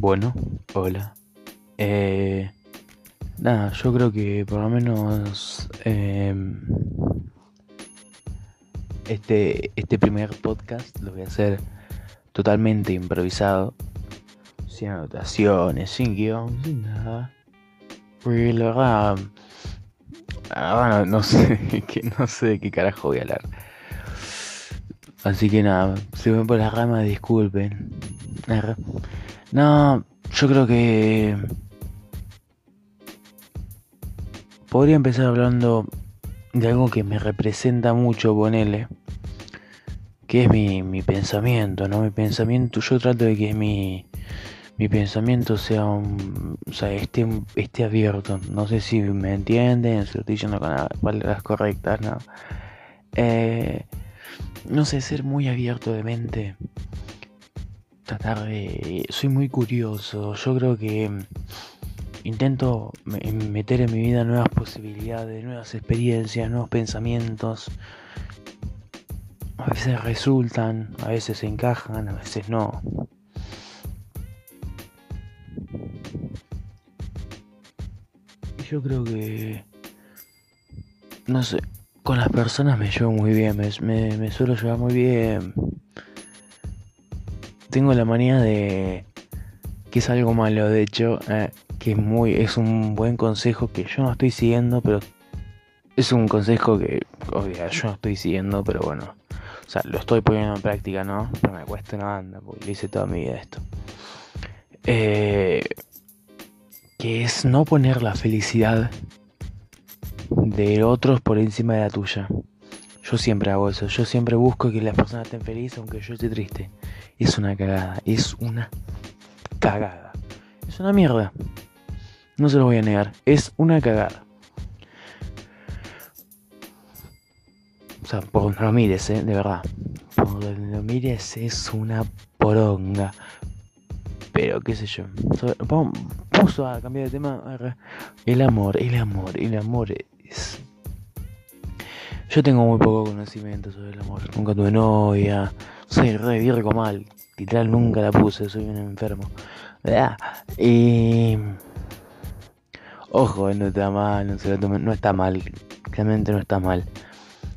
Bueno, hola. Eh, nada, yo creo que por lo menos em, este, este primer podcast lo voy a hacer totalmente improvisado, sin anotaciones, sin guion, sin nada. Porque la verdad, no, sé, no sé de qué carajo voy a hablar. Así que nada, si ven por la rama, disculpen. No, yo creo que podría empezar hablando de algo que me representa mucho, ponele, que es mi, mi pensamiento, ¿no? Mi pensamiento, yo trato de que mi, mi pensamiento sea un, o sea, esté, abierto. No sé si me entienden, si lo estoy diciendo con las palabras correctas, ¿no? Eh, no sé, ser muy abierto de mente tratar de... Soy muy curioso, yo creo que mm, intento meter en mi vida nuevas posibilidades, nuevas experiencias, nuevos pensamientos. A veces resultan, a veces encajan, a veces no. Yo creo que... No sé, con las personas me llevo muy bien, me, me suelo llevar muy bien tengo la manía de que es algo malo, de hecho, eh, que es muy es un buen consejo que yo no estoy siguiendo, pero es un consejo que obvio, yo no estoy siguiendo, pero bueno, o sea, lo estoy poniendo en práctica, ¿no? Pero me cuesta una banda, porque lo hice toda mi vida esto. Eh, que es no poner la felicidad de otros por encima de la tuya. Yo siempre hago eso, yo siempre busco que las personas estén felices aunque yo esté triste. Es una cagada, es una cagada. Es una mierda. No se lo voy a negar, es una cagada. O sea, por donde lo mires, eh, de verdad. Por donde lo mires es una poronga. Pero qué sé yo. Vamos a cambiar de tema. El amor, el amor, el amor es yo tengo muy poco conocimiento sobre el amor. Nunca tuve novia. Soy re virgo mal. Literal nunca la puse. Soy un enfermo. Y. Ojo, no está mal. No, no está mal. Realmente no está mal.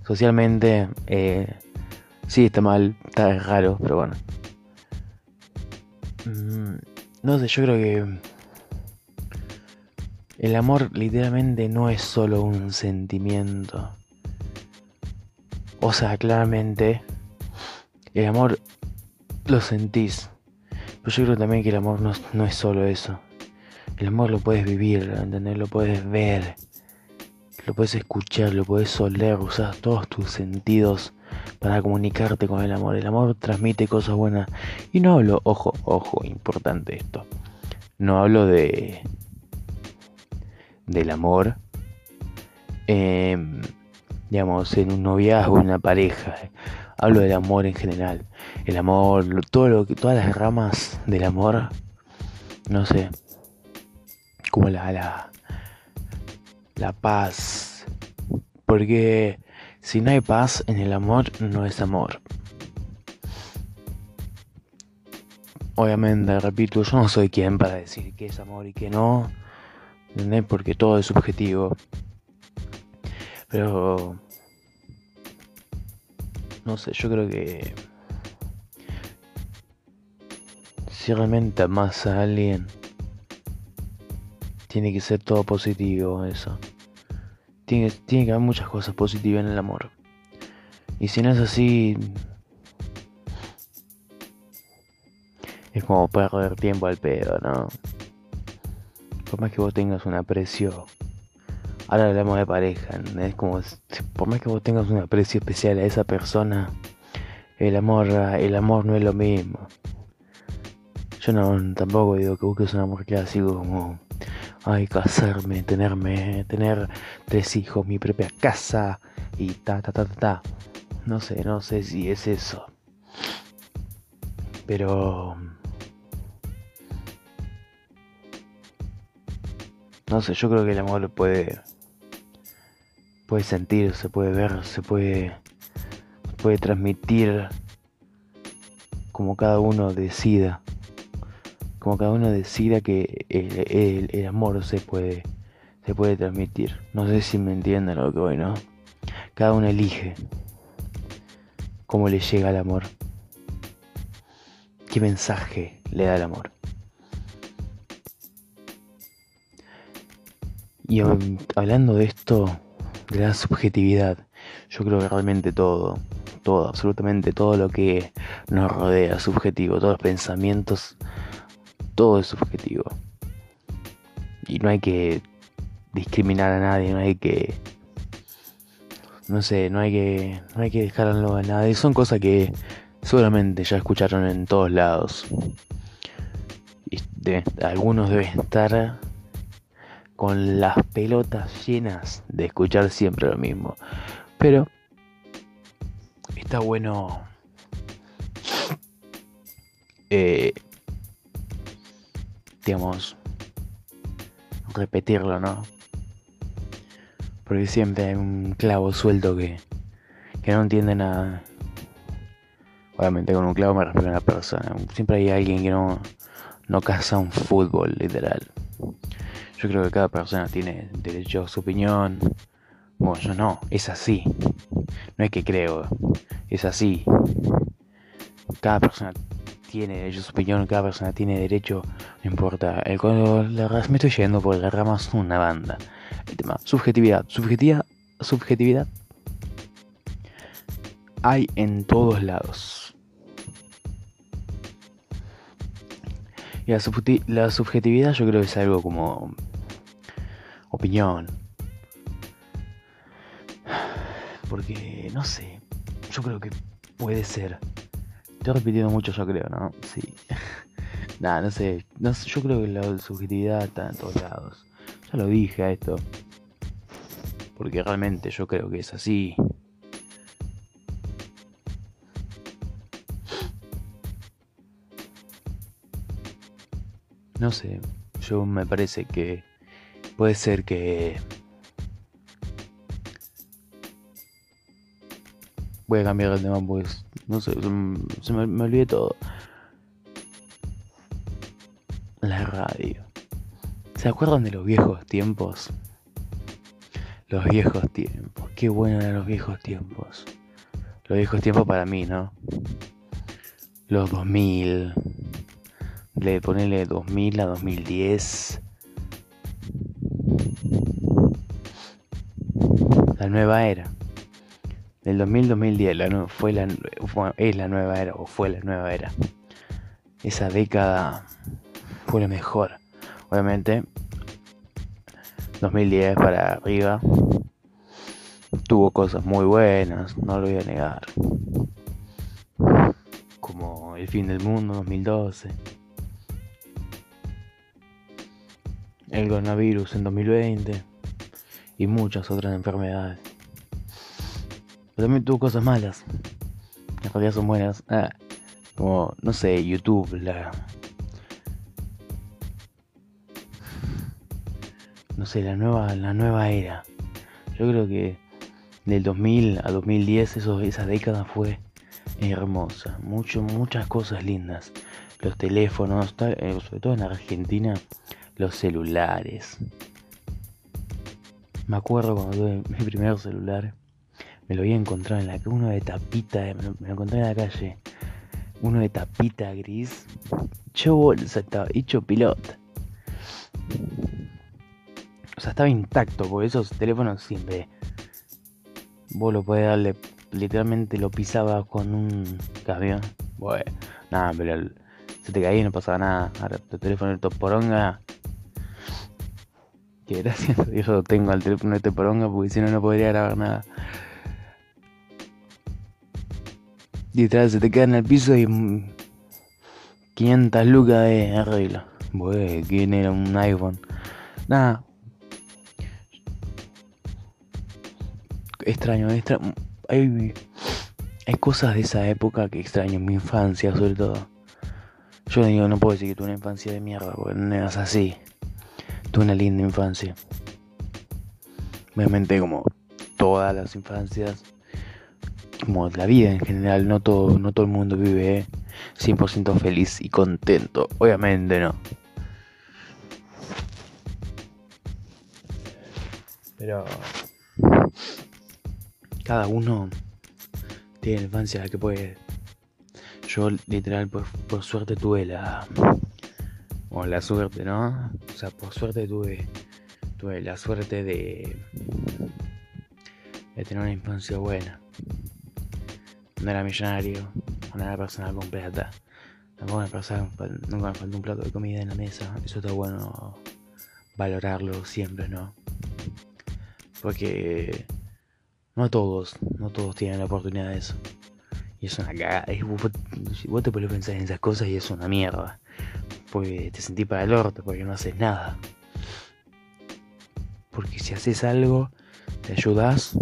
Socialmente. Eh, sí está mal. Está raro. Pero bueno. Mm, no sé, yo creo que. El amor literalmente no es solo un sentimiento o sea, claramente el amor lo sentís. Pero yo creo también que el amor no, es solo eso. El amor lo puedes vivir, ¿entendés? Lo puedes ver, lo puedes escuchar, lo puedes oler, usar todos tus sentidos para comunicarte con el amor. El amor transmite cosas buenas. Y no hablo, ojo, ojo, importante esto. No hablo de. del amor. Eh, digamos, en un noviazgo, en una pareja. Hablo del amor en general. El amor, todo lo que, todas las ramas del amor, no sé, como la, la, la paz. Porque si no hay paz en el amor, no es amor. Obviamente, repito, yo no soy quien para decir qué es amor y qué no. ¿Entendés? Porque todo es subjetivo. Pero... No sé, yo creo que... Si realmente amas a alguien, tiene que ser todo positivo eso. Tiene, tiene que haber muchas cosas positivas en el amor. Y si no es así, es como perder tiempo al pedo, ¿no? Por más que vos tengas un aprecio Ahora hablamos de pareja, es como, por más que vos tengas un aprecio especial a esa persona, el amor, el amor no es lo mismo. Yo no tampoco digo que busques un amor clásico como, ay, casarme, tenerme, tener tres hijos, mi propia casa y ta, ta, ta, ta, ta. No sé, no sé si es eso. Pero... No sé, yo creo que el amor puede puede sentir, se puede ver, se puede, puede transmitir como cada uno decida. como cada uno decida que el, amor se puede, se puede transmitir. No sé si me entienden lo que voy, ¿no? Cada uno elige cómo le llega el amor. ¿Qué mensaje le da el amor? Y hablando de esto, de la subjetividad, yo creo que realmente todo, todo, absolutamente todo lo que nos rodea es subjetivo, todos los pensamientos, todo es subjetivo. Y no hay que discriminar a nadie, no hay que no sé, no hay que no hay que dejarlo a nadie, son cosas que seguramente ya escucharon en todos lados. Y algunos deben estar con las pelotas llenas de escuchar siempre lo mismo. Pero está bueno eh, digamos repetirlo, ¿no? Porque siempre hay un clavo suelto que, que no entiende nada. Obviamente con un clavo me refiero a una persona. Siempre hay alguien que no, no caza un fútbol, literal. Yo creo que cada persona tiene derecho a su opinión. Bueno, yo no, es así. No es que creo, es así. Cada persona tiene derecho a su opinión, cada persona tiene derecho, no importa. El, cuando me estoy yendo por la rama es una banda. El tema, subjetividad, subjetividad, subjetividad. Hay en todos lados. Y la, la subjetividad yo creo que es algo como opinión. Porque, no sé, yo creo que puede ser. Estoy repitiendo mucho, yo creo, ¿no? Sí. Nada, no sé. No, yo creo que la subjetividad está en todos lados. Ya lo dije a esto. Porque realmente yo creo que es así. No sé, yo me parece que puede ser que... Voy a cambiar el tema pues... No sé, se me, me olvidé todo. La radio. ¿Se acuerdan de los viejos tiempos? Los viejos tiempos. Qué bueno eran los viejos tiempos. Los viejos tiempos para mí, ¿no? Los 2000. Le ponele 2000 a 2010. la nueva era. Del 2000-2010 la fue la, es la nueva era o fue la nueva era. Esa década fue la mejor. Obviamente, 2010 para arriba tuvo cosas muy buenas, no lo voy a negar. Como El fin del mundo 2012. El coronavirus en 2020 y muchas otras enfermedades. Pero también tuvo cosas malas. En realidad son buenas. Ah, como, no sé, YouTube, la... No sé, la nueva, la nueva era. Yo creo que del 2000 a 2010 eso, esa década fue hermosa. Mucho, muchas cosas lindas. Los teléfonos, eh, sobre todo en Argentina, los celulares. Me acuerdo cuando tuve mi primer celular, me lo había encontrado en la uno de tapita, me lo, encontré en la calle, uno de tapita gris, hecho bolsa, estaba hecho pilota. O sea, estaba intacto, porque esos teléfonos siempre vos lo podés darle, literalmente lo pisaba con un camión. Bueno, nada, pero se te caía y no pasaba nada. Ahora tu teléfono de poronga gracias a Dios tengo al teléfono este poronga porque si no no podría grabar nada. Literal, se te queda en el piso y 500 lucas de arreglo. Bueno, ¿quién era un iPhone? Nada. Extraño, extraño. Hay, hay cosas de esa época que extraño mi infancia, sobre todo. Yo digo, no puedo decir que tuve una infancia de mierda, porque no eras así. Tuve una linda infancia. Obviamente como todas las infancias, como la vida en general, no todo, no todo el mundo vive 100% feliz y contento. Obviamente no. Pero cada uno tiene la infancia que puede. Yo literal por, por suerte tuve la o la suerte, ¿no? O sea, por suerte tuve tuve la suerte de tener una infancia buena. No era millonario, no era persona con plata. Tampoco una persona, nunca me faltó un plato de comida en la mesa. Eso está bueno valorarlo siempre, ¿no? Porque no todos, no todos tienen la oportunidad de eso. Y es una cagada. vos, te podés pensar en esas cosas y es una mierda. Porque te sentís para el orto, porque no haces nada. Porque si haces algo, te ayudas.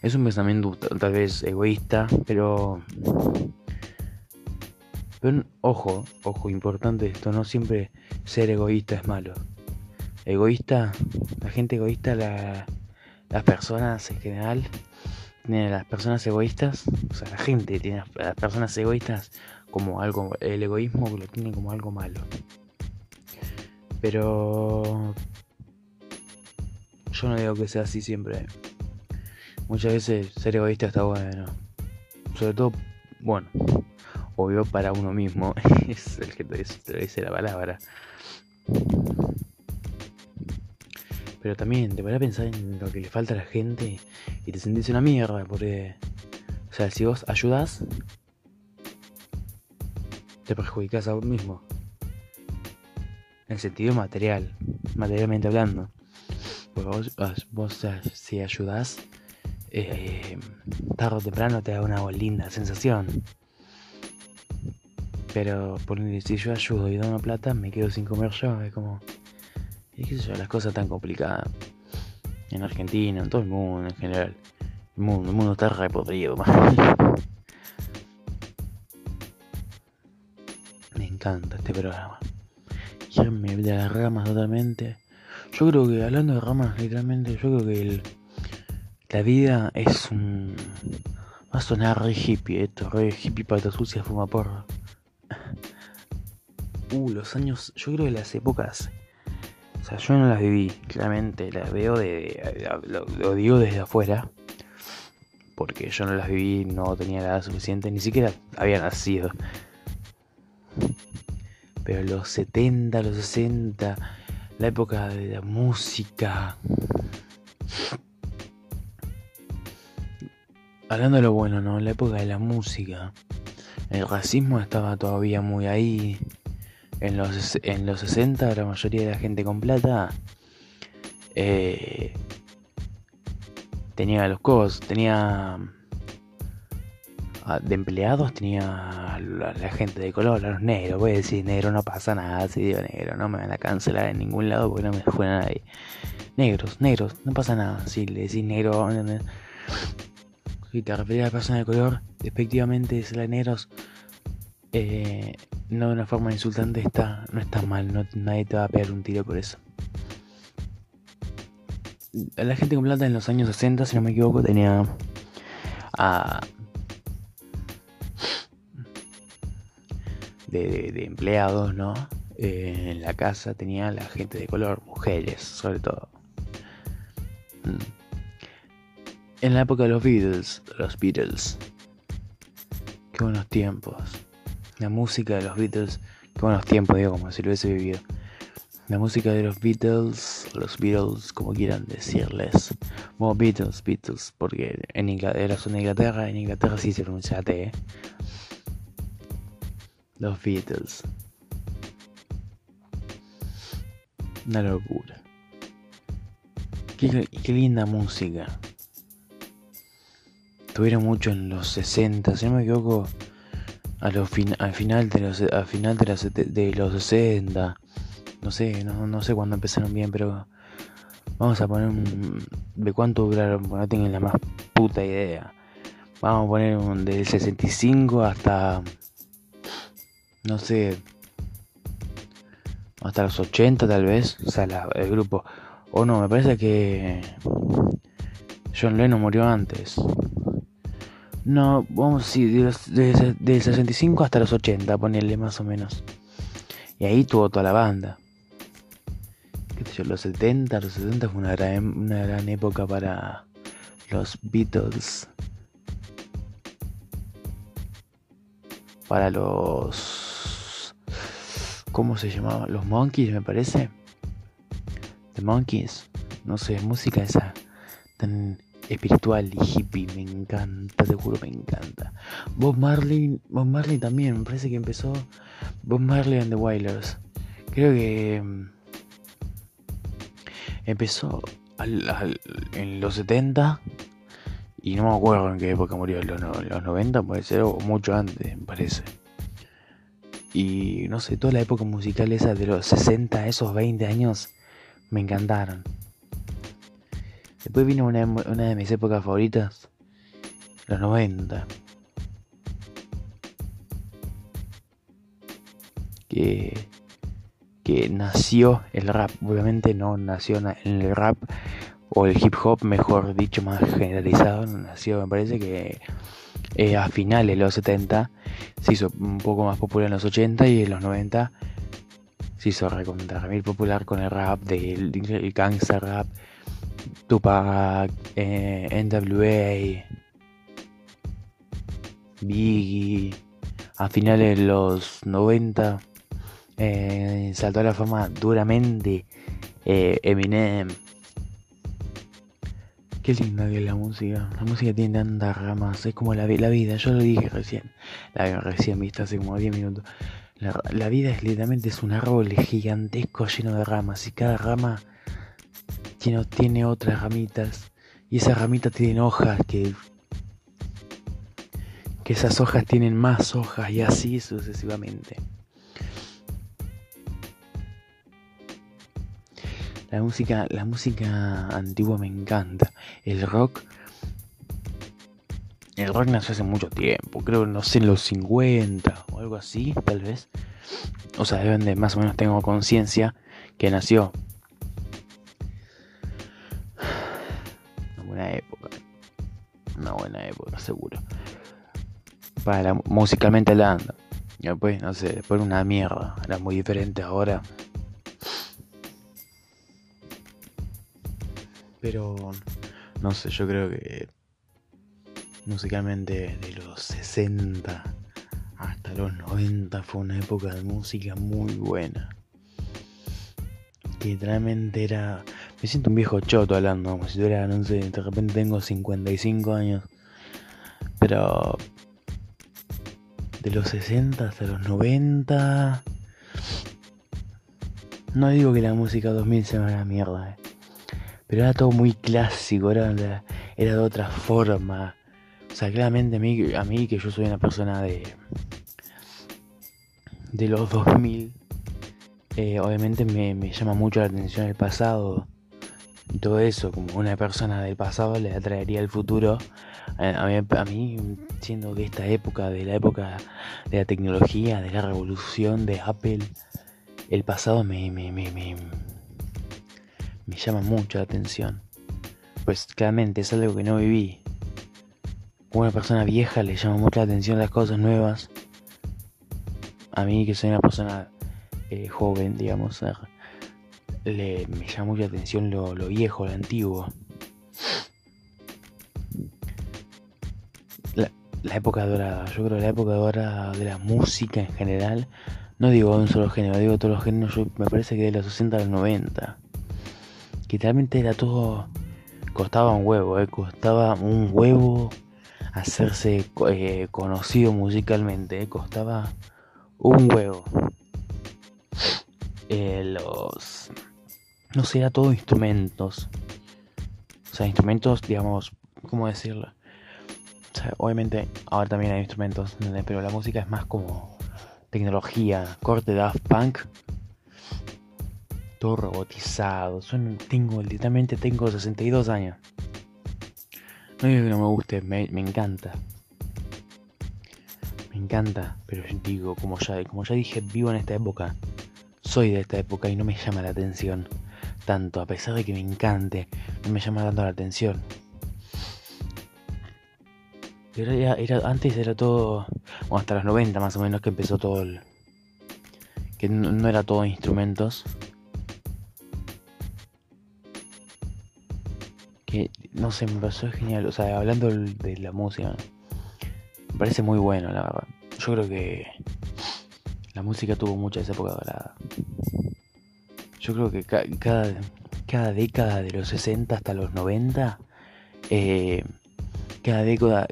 Es un pensamiento tal vez egoísta, pero. Pero ojo, ojo, importante esto, no siempre ser egoísta es malo. Egoísta, la gente egoísta la, las personas en general tienen las personas egoístas, o sea, la gente tiene a las personas egoístas como algo, el egoísmo lo tiene como algo malo. Pero yo no digo que sea así siempre. Muchas veces ser egoísta está bueno. Sobre todo, bueno, obvio para uno mismo. es el que te dice la palabra. Pero también te a pensar en lo que le falta a la gente y te sentís una mierda, porque. O sea, si vos ayudas, te perjudicas a vos mismo. En sentido material, materialmente hablando. Porque vos, vos, si ayudas, eh, tarde o temprano te da una linda sensación. Pero por si yo ayudo y doy plata, me quedo sin comer yo. Es como. Y qué sé yo, las cosas tan complicadas. En Argentina, en todo el mundo en general. El mundo, el mundo está re podrido, Me encanta este programa. Ya me de las ramas totalmente. Yo creo que, hablando de ramas, literalmente, yo creo que el, la vida es un. Va a sonar re hippie esto, re hippie pata sucia, fuma porra. Uh, los años. Yo creo que las épocas sea, yo no las viví, claramente, las veo de. Lo, digo desde afuera. Porque yo no las viví, no tenía la edad suficiente, ni siquiera había nacido. Pero los 70, los 60, la época de la música. Hablando de lo bueno, ¿no? La época de la música. El racismo estaba todavía muy ahí en los, en los 60 la mayoría de la gente con plata eh, tenía los cos, tenía ah, de empleados tenía la, gente de color, los negros, voy a decir negro no pasa nada, si digo negro, no me van a cancelar en ningún lado porque no me fue nadie. Negros, negros, no pasa nada, si le decís negro, si te referís a la persona de color, efectivamente es la negros, eh, no de una forma insultante está, no está mal, no, nadie te va a pegar un tiro por eso. La gente con plata en los años 60, si no me equivoco, tenía a... De, empleados, ¿no? Eh, en la casa tenía la gente de color, mujeres, sobre todo. Mm. En la época de los Beatles, los Beatles. Qué buenos tiempos la música de los Beatles, qué buenos tiempos, digo, como si lo hubiese vivido. La música de los Beatles, los Beatles, como quieran decirles. Bueno, Beatles, Beatles, porque en Inglaterra, son de Inglaterra, en Inglaterra sí se pronuncia T. ¿eh? Los Beatles. Una locura. Qué, qué linda música. Tuvieron mucho en los 60, si no me equivoco a los al final de los al final de los, de los 60 no sé no, no sé cuándo empezaron bien pero vamos a poner un de cuánto duraron no tengo la más puta idea. Vamos a poner un del 65 hasta no sé hasta los 80 tal vez o sea el grupo. O no me parece que John Lennon murió antes No, vamos, sí, de, de, 65 hasta los 80, ponerle más o menos. Y ahí tuvo toda la banda. ¿Qué sé yo? Los 70, los 70 fue una gran, una gran época para los Beatles. Para los. ¿Cómo se llamaba? Los Monkeys, me parece. The Monkeys. No sé, música esa tan espiritual y hippie, me encanta, te juro, me encanta. Bob Marley, Bob Marley también, me parece que empezó Bob Marley and the Wailers. Creo que mm, empezó en los 70 y no me acuerdo en qué época murió, en los, los 90 puede ser, o mucho antes, me parece. Y no sé, toda la época musical esa de los 60, esos 20 años, me encantaron. Después vino una, de mis épocas favoritas, los 90. Que, que nació el rap. Obviamente no nació en el rap o el hip hop, mejor dicho, más generalizado. Nació, me parece que eh, a finales de los 70 se hizo un poco más popular en los 80 y en los 90 se hizo recontra popular con el rap, del el gangster rap Tupac, eh, NWA, Biggie, a finales de los 90 eh, saltó a la fama duramente eh, Eminem. Qué linda que es la música. La música tiene tantas ramas. Es como la, la vida. Yo lo dije recién. La recién vista hace como 10 minutos. La, la, vida es literalmente es un árbol gigantesco lleno de ramas. Y cada rama no tiene otras ramitas y esas ramitas tienen hojas que que esas hojas tienen más hojas y así sucesivamente. La música, la música antigua me encanta. El rock el rock nació hace mucho tiempo, creo, no sé, en los 50 o algo así, tal vez. O sea, deben de más o menos tengo conciencia que nació Una buena época, seguro. Para musicalmente hablando. Después, no sé, después una mierda. Era muy diferente ahora. Pero, no sé, yo creo que musicalmente de los 60 hasta los 90 fue una época de música muy buena. Literalmente era me siento un viejo choto hablando, como si tuviera, no sé, de repente tengo 55 años. Pero. De los 60 hasta los 90. No digo que la música 2000 se me la mierda, eh. Pero era todo muy clásico, era, era de otra forma. O sea, claramente a mí, que yo soy una persona de. de los 2000. Eh, obviamente me, me llama mucho la atención el pasado todo eso, como una persona del pasado le atraería el futuro. A mí, a mí, siendo de esta época, de la época de la tecnología, de la revolución de Apple, el pasado me, me, me, me, me llama mucho la atención. Pues claramente es algo que no viví. una persona vieja le llama mucho la atención las cosas nuevas. A mí que soy una persona eh, joven, digamos, le, me llama mucha atención lo, viejo, lo antiguo. La, época dorada, yo creo que la época dorada de la música en general, no digo un solo género, digo todos los géneros, me parece que de los 60 a los 90. Que realmente era todo, costaba un huevo, eh, costaba un huevo hacerse eh, conocido musicalmente, eh, costaba un huevo. los no sea todo instrumentos. O sea, instrumentos, digamos, ¿cómo decirlo? O sea, obviamente ahora también hay instrumentos, pero la música es más como tecnología, corte Daft Punk. Todo robotizado. Son, tengo, literalmente tengo 62 años. No digo que no me guste, me, encanta. Me encanta, pero digo, como ya, como ya dije, vivo en esta época. Soy de esta época y no me llama la atención tanto, a pesar de que me encante, no me llama tanto la atención. Era, era, antes era todo, bueno, hasta los 90 más o menos que empezó todo el... Que no, era todo instrumentos. Que, no sé, me pasó genial. O sea, hablando de la música, me parece muy bueno, la verdad. Yo creo que la música tuvo mucha esa época dorada. Yo creo que cada, cada década de los 60 hasta los 90, eh, cada, década,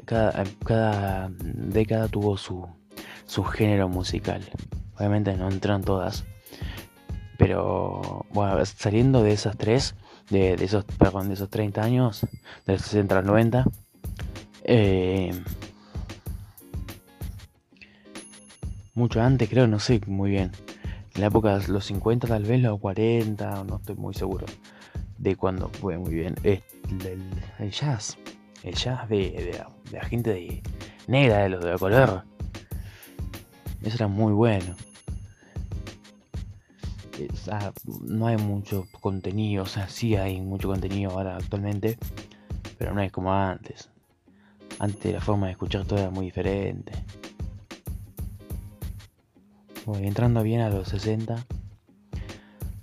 cada, década tuvo su, su género musical. Obviamente no entran todas. Pero bueno, saliendo de esas tres, de, esos, perdón, de esos 30 años, de los 60 a los 90, eh, mucho antes creo, no sé muy bien. En la época de los 50 tal vez, los 40, no estoy muy seguro de cuando fue muy bien. El, jazz, el jazz de, la, gente de negra, de los de color. Eso era muy bueno. no hay mucho contenido, o sea, sí hay mucho contenido ahora actualmente, pero no es como antes. Antes la forma de escuchar todo era muy diferente entrando bien a los 60.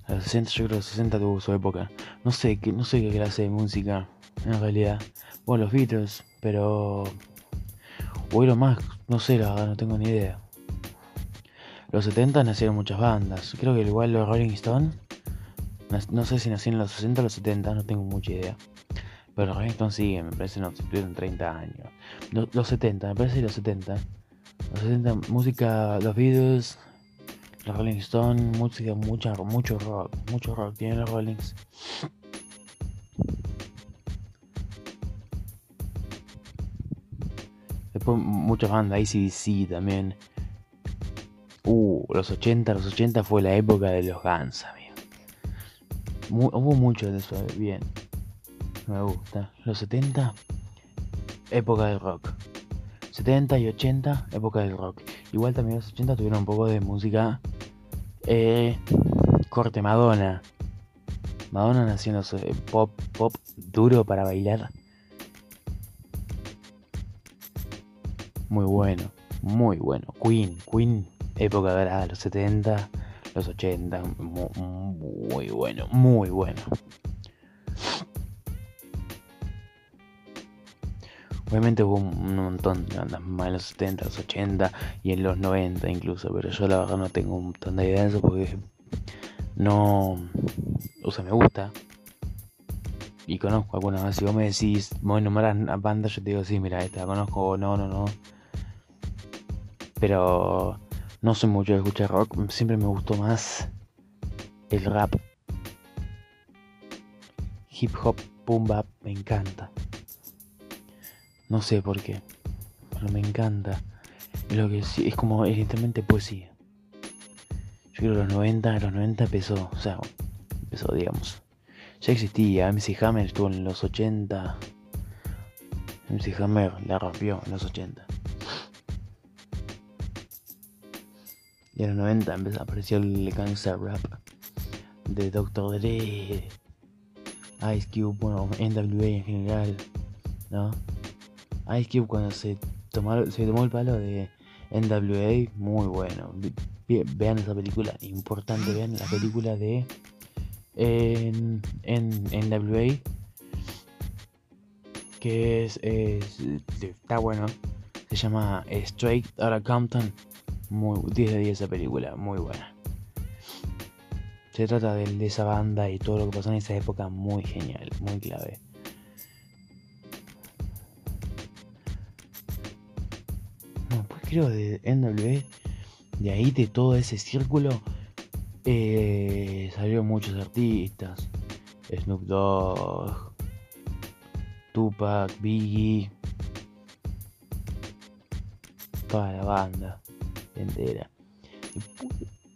A los 60, yo creo que los 60 tuvo su época. No sé, no sé qué clase de música, en realidad. Bueno, los Beatles, pero... Lo más, no sé, la verdad, no tengo ni idea. Los 70 nacieron muchas bandas. Creo que igual los Rolling Stones. No sé si nacieron en los 60 o los 70, no tengo mucha idea. Pero los Rolling Stones siguen, me parece, no, tuvieron 30 años. Los, 70, me parece los 70. Los 70, música, los Beatles, Rolling Stones, música, mucha, mucho rock, mucho rock tienen los Rollings. Después muchas bandas, ACDC también. Uh, los 80, los 80 fue la época de los Guns, amigo. hubo mucho de eso, bien. Me gusta. Los 70, época del rock. 70 y 80, época del rock. Igual también los 80 tuvieron un poco de música eh, corte Madonna. Madonna haciendo pop, pop duro para bailar. Muy bueno, muy bueno. Queen, Queen, época dorada, los 70, los 80, muy bueno, muy bueno. Obviamente hubo un montón de bandas más en los 70, los 80 y en los 90 incluso, pero yo la verdad no tengo un montón de idea de eso porque no. O sea, me gusta. Y conozco algunas más. Si vos me decís, voy a nombrar a bandas, yo te digo, sí, mira, esta la conozco, no, no, no. Pero no soy mucho de escuchar rock, siempre me gustó más el rap. Hip hop, boom me encanta. No sé por qué, pero me encanta. Lo que sí, es como evidentemente poesía. Yo creo que los 90, los 90 empezó, o sea, empezó, digamos. Ya existía, MC Hammer estuvo en los 80. MC Hammer la rompió en los 80. Y en los 90 empezó, apareció el gangster rap de Dr. Dre, Ice Cube, bueno, NWA en general, ¿no? Ice Cube cuando se, tomó, se tomó el palo de NWA, muy bueno. Vean esa película, importante, vean la película de NWA, que es, está bueno, se llama Straight Outta Compton, muy 10 de 10 esa película, muy buena. Se trata de, de esa banda y todo lo que pasó en esa época, muy genial, muy clave. De NWA, de ahí de todo ese círculo, eh, salieron muchos artistas. Snoop Dogg, Tupac, Biggie, toda la banda entera.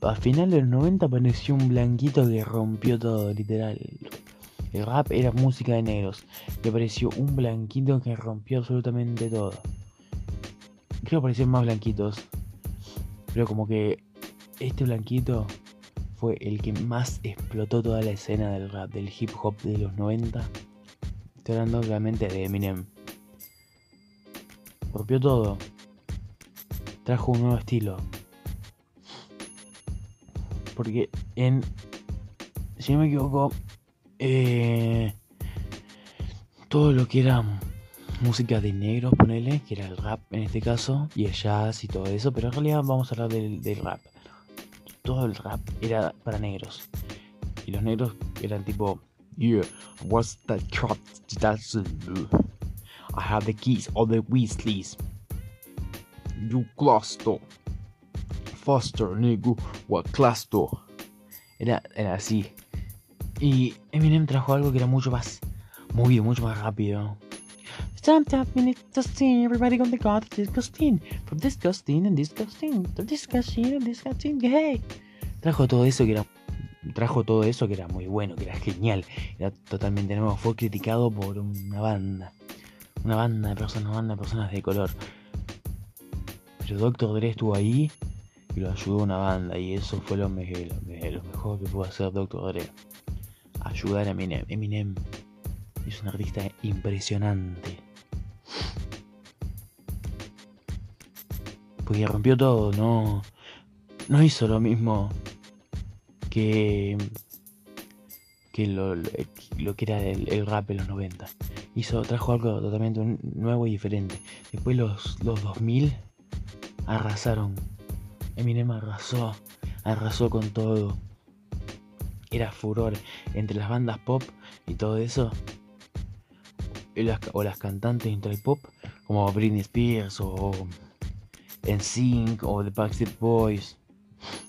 Al final de los 90 apareció un blanquito que rompió todo, literal. El rap era música de negros. Y apareció un blanquito que rompió absolutamente todo creo que parecían más blanquitos. Pero como que este blanquito fue el que más explotó toda la escena del rap, del hip hop de los 90. Estoy hablando obviamente de Eminem. rompió todo. Trajo un nuevo estilo. Porque en. Si no me equivoco. Eh, todo lo que era música de negros, ponele, que era el rap en este caso, y el jazz y todo eso, pero en realidad vamos a hablar del, rap. Todo el rap era para negros. Y los negros eran tipo, yeah, what's that trap? That's I have the keys of the Weasleys. You cluster. Faster, nigga, what cluster? Era, era así. Y Eminem trajo algo que era mucho más movido, mucho más rápido. Disgusting. Everybody gonna God disgusting. From disgusting and disgusting. To disgusting and disgusting. Hey. Trajo todo eso que era. Trajo todo eso que era muy bueno, que era genial. Era totalmente nuevo. Fue criticado por una banda. Una banda de personas, una banda de personas de color. Pero Doctor Dre estuvo ahí y lo ayudó una banda. Y eso fue lo, mejor, lo mejor que pudo hacer Doctor Dre. Ayudar a Eminem. Eminem es un artista impresionante. Porque rompió todo, no, no hizo lo mismo que, que lo, lo que era el, el, rap en los 90. Hizo, trajo algo totalmente nuevo y diferente. Después los, los 2000 arrasaron. Eminem arrasó, arrasó con todo. Era furor entre las bandas pop y todo eso. Las, o las cantantes entre el pop, como Britney Spears o NSYNC o The Backstreet Boys.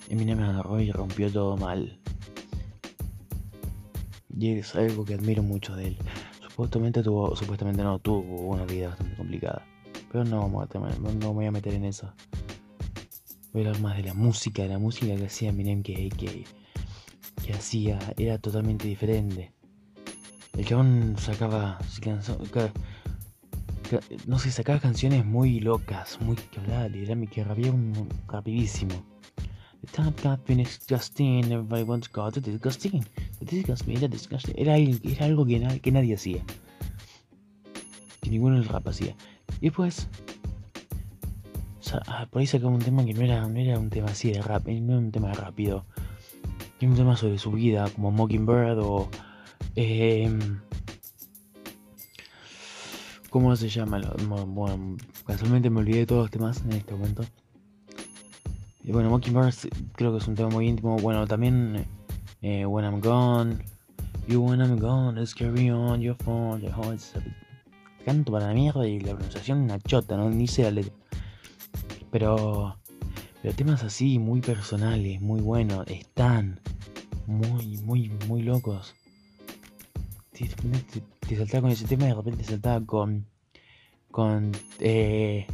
Eminem agarró y rompió todo mal. Y es algo que admiro mucho de él. Supuestamente tuvo, supuestamente no, tuvo una vida bastante complicada. Pero no, no me voy a meter en eso. Voy a hablar más de la música, de la música que hacía Eminem que, que, que hacía, era totalmente diferente. El chabón sacaba, no sé, sacaba canciones muy locas, muy que hablaba de que rabía un rapidísimo. The top finish Justin, everybody wants to disgusting. The disgusting, era disgusting. Era, era algo que, que nadie hacía. Que ninguno del rap hacía. Y después, sea, por ahí sacaba un tema que no era, no era un tema así de rap, no era un tema rápido. Era un tema sobre su vida, como Mockingbird o. Eh, ¿Cómo se llama? Bueno, casualmente me olvidé de todos los temas en este momento. Y bueno, Mockingbird creo que es un tema muy íntimo. Bueno, también eh, When I'm Gone. You When I'm Gone, let's carry on your phone. Canto para la mierda y la pronunciación una chota, ¿no? Ni sé la letra. Pero, pero temas así, muy personales, muy buenos, están muy, muy, muy locos te, saltaba con ese tema y de repente saltaba con. con. Eh,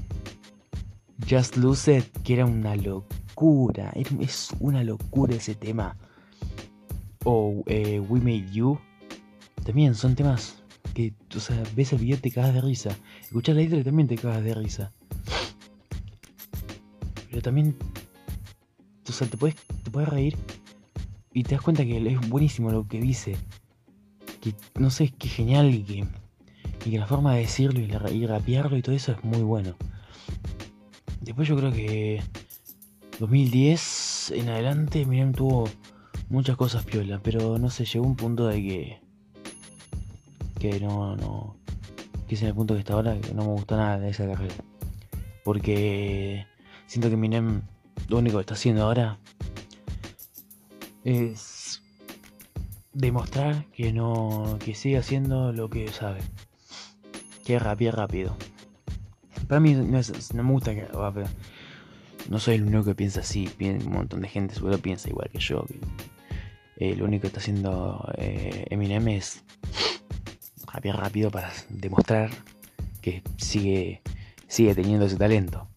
Just Lose It, que era una locura. Es una locura ese tema. O eh, We Made You. También son temas que, o sea, ves el video y te cagas de risa. Escuchas la letra también te cagas de risa. Pero también, o sea, te puedes, te puedes reír y te das cuenta que es buenísimo lo que dice no sé, qué genial y que, y que la forma de decirlo y, y rapearlo y todo eso es muy bueno. Después yo creo que 2010 en adelante Miriam tuvo muchas cosas piola, pero no sé, llegó un punto de que que no no que es en el punto que está ahora que no me gusta nada de esa carrera. Porque siento que Minem lo único que está haciendo ahora es demostrar que no que sigue haciendo lo que sabe. Que rapia rápido. Para mí no, es, no me gusta que no soy el único que piensa así. Un montón de gente seguro piensa igual que yo. Eh, lo único que está haciendo eh, Eminem es rapear rápido para demostrar que sigue sigue teniendo ese talento.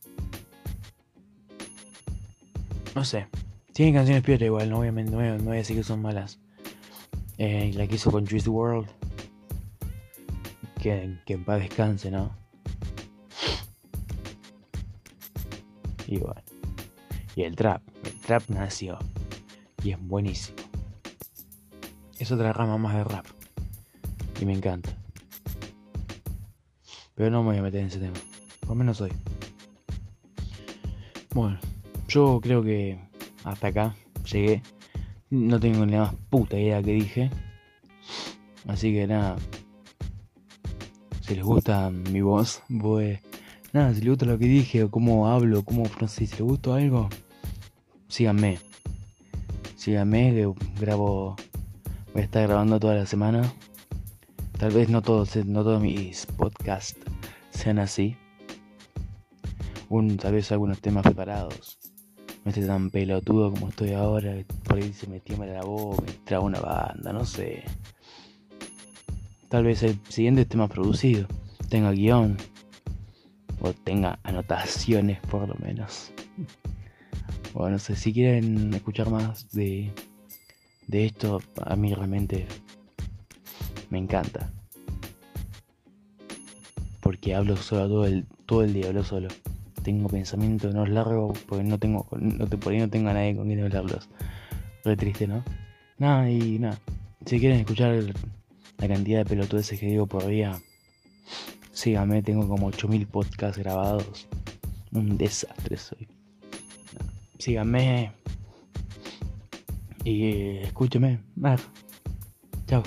No sé. Tiene canciones piola igual no, obviamente no voy a decir que son malas eh, la que hizo con Juice World. Que, que en paz descanse, ¿no? Y bueno. Y el trap. El trap nació. Y es buenísimo. Es otra rama más de rap. Y me encanta. Pero no me voy a meter en ese tema. Por lo menos hoy. Bueno, yo creo que hasta acá llegué. No tengo ni la más puta idea que dije. Así que nada. Si les gusta mi voz, pues. Nada, si les gusta lo que dije, o cómo hablo, cómo. No sé, si les gusta algo, síganme. Síganme, que grabo. Voy a estar grabando toda la semana. Tal vez no todos, no todos mis podcasts sean así. Un, tal vez algunos temas preparados. No esté tan pelotudo como estoy ahora. Por ahí se me tiembla la voz, me trago una banda, no sé. Tal vez el siguiente esté más producido. Tenga guion. O tenga anotaciones por lo menos. Bueno, no sé, si quieren escuchar más de, de esto, a mí realmente me encanta. Porque hablo solo todo el, todo el día, hablo solo. Tengo pensamientos no largos porque no tengo, no te, por ahí no tengo a nadie con quien hablarlos. Re triste, ¿no? Nada, y nada. Si quieren escuchar la cantidad de pelotudeces que digo por día, síganme, tengo como 8000 podcasts grabados. Un desastre soy. Síganme. Y escúcheme. Chao.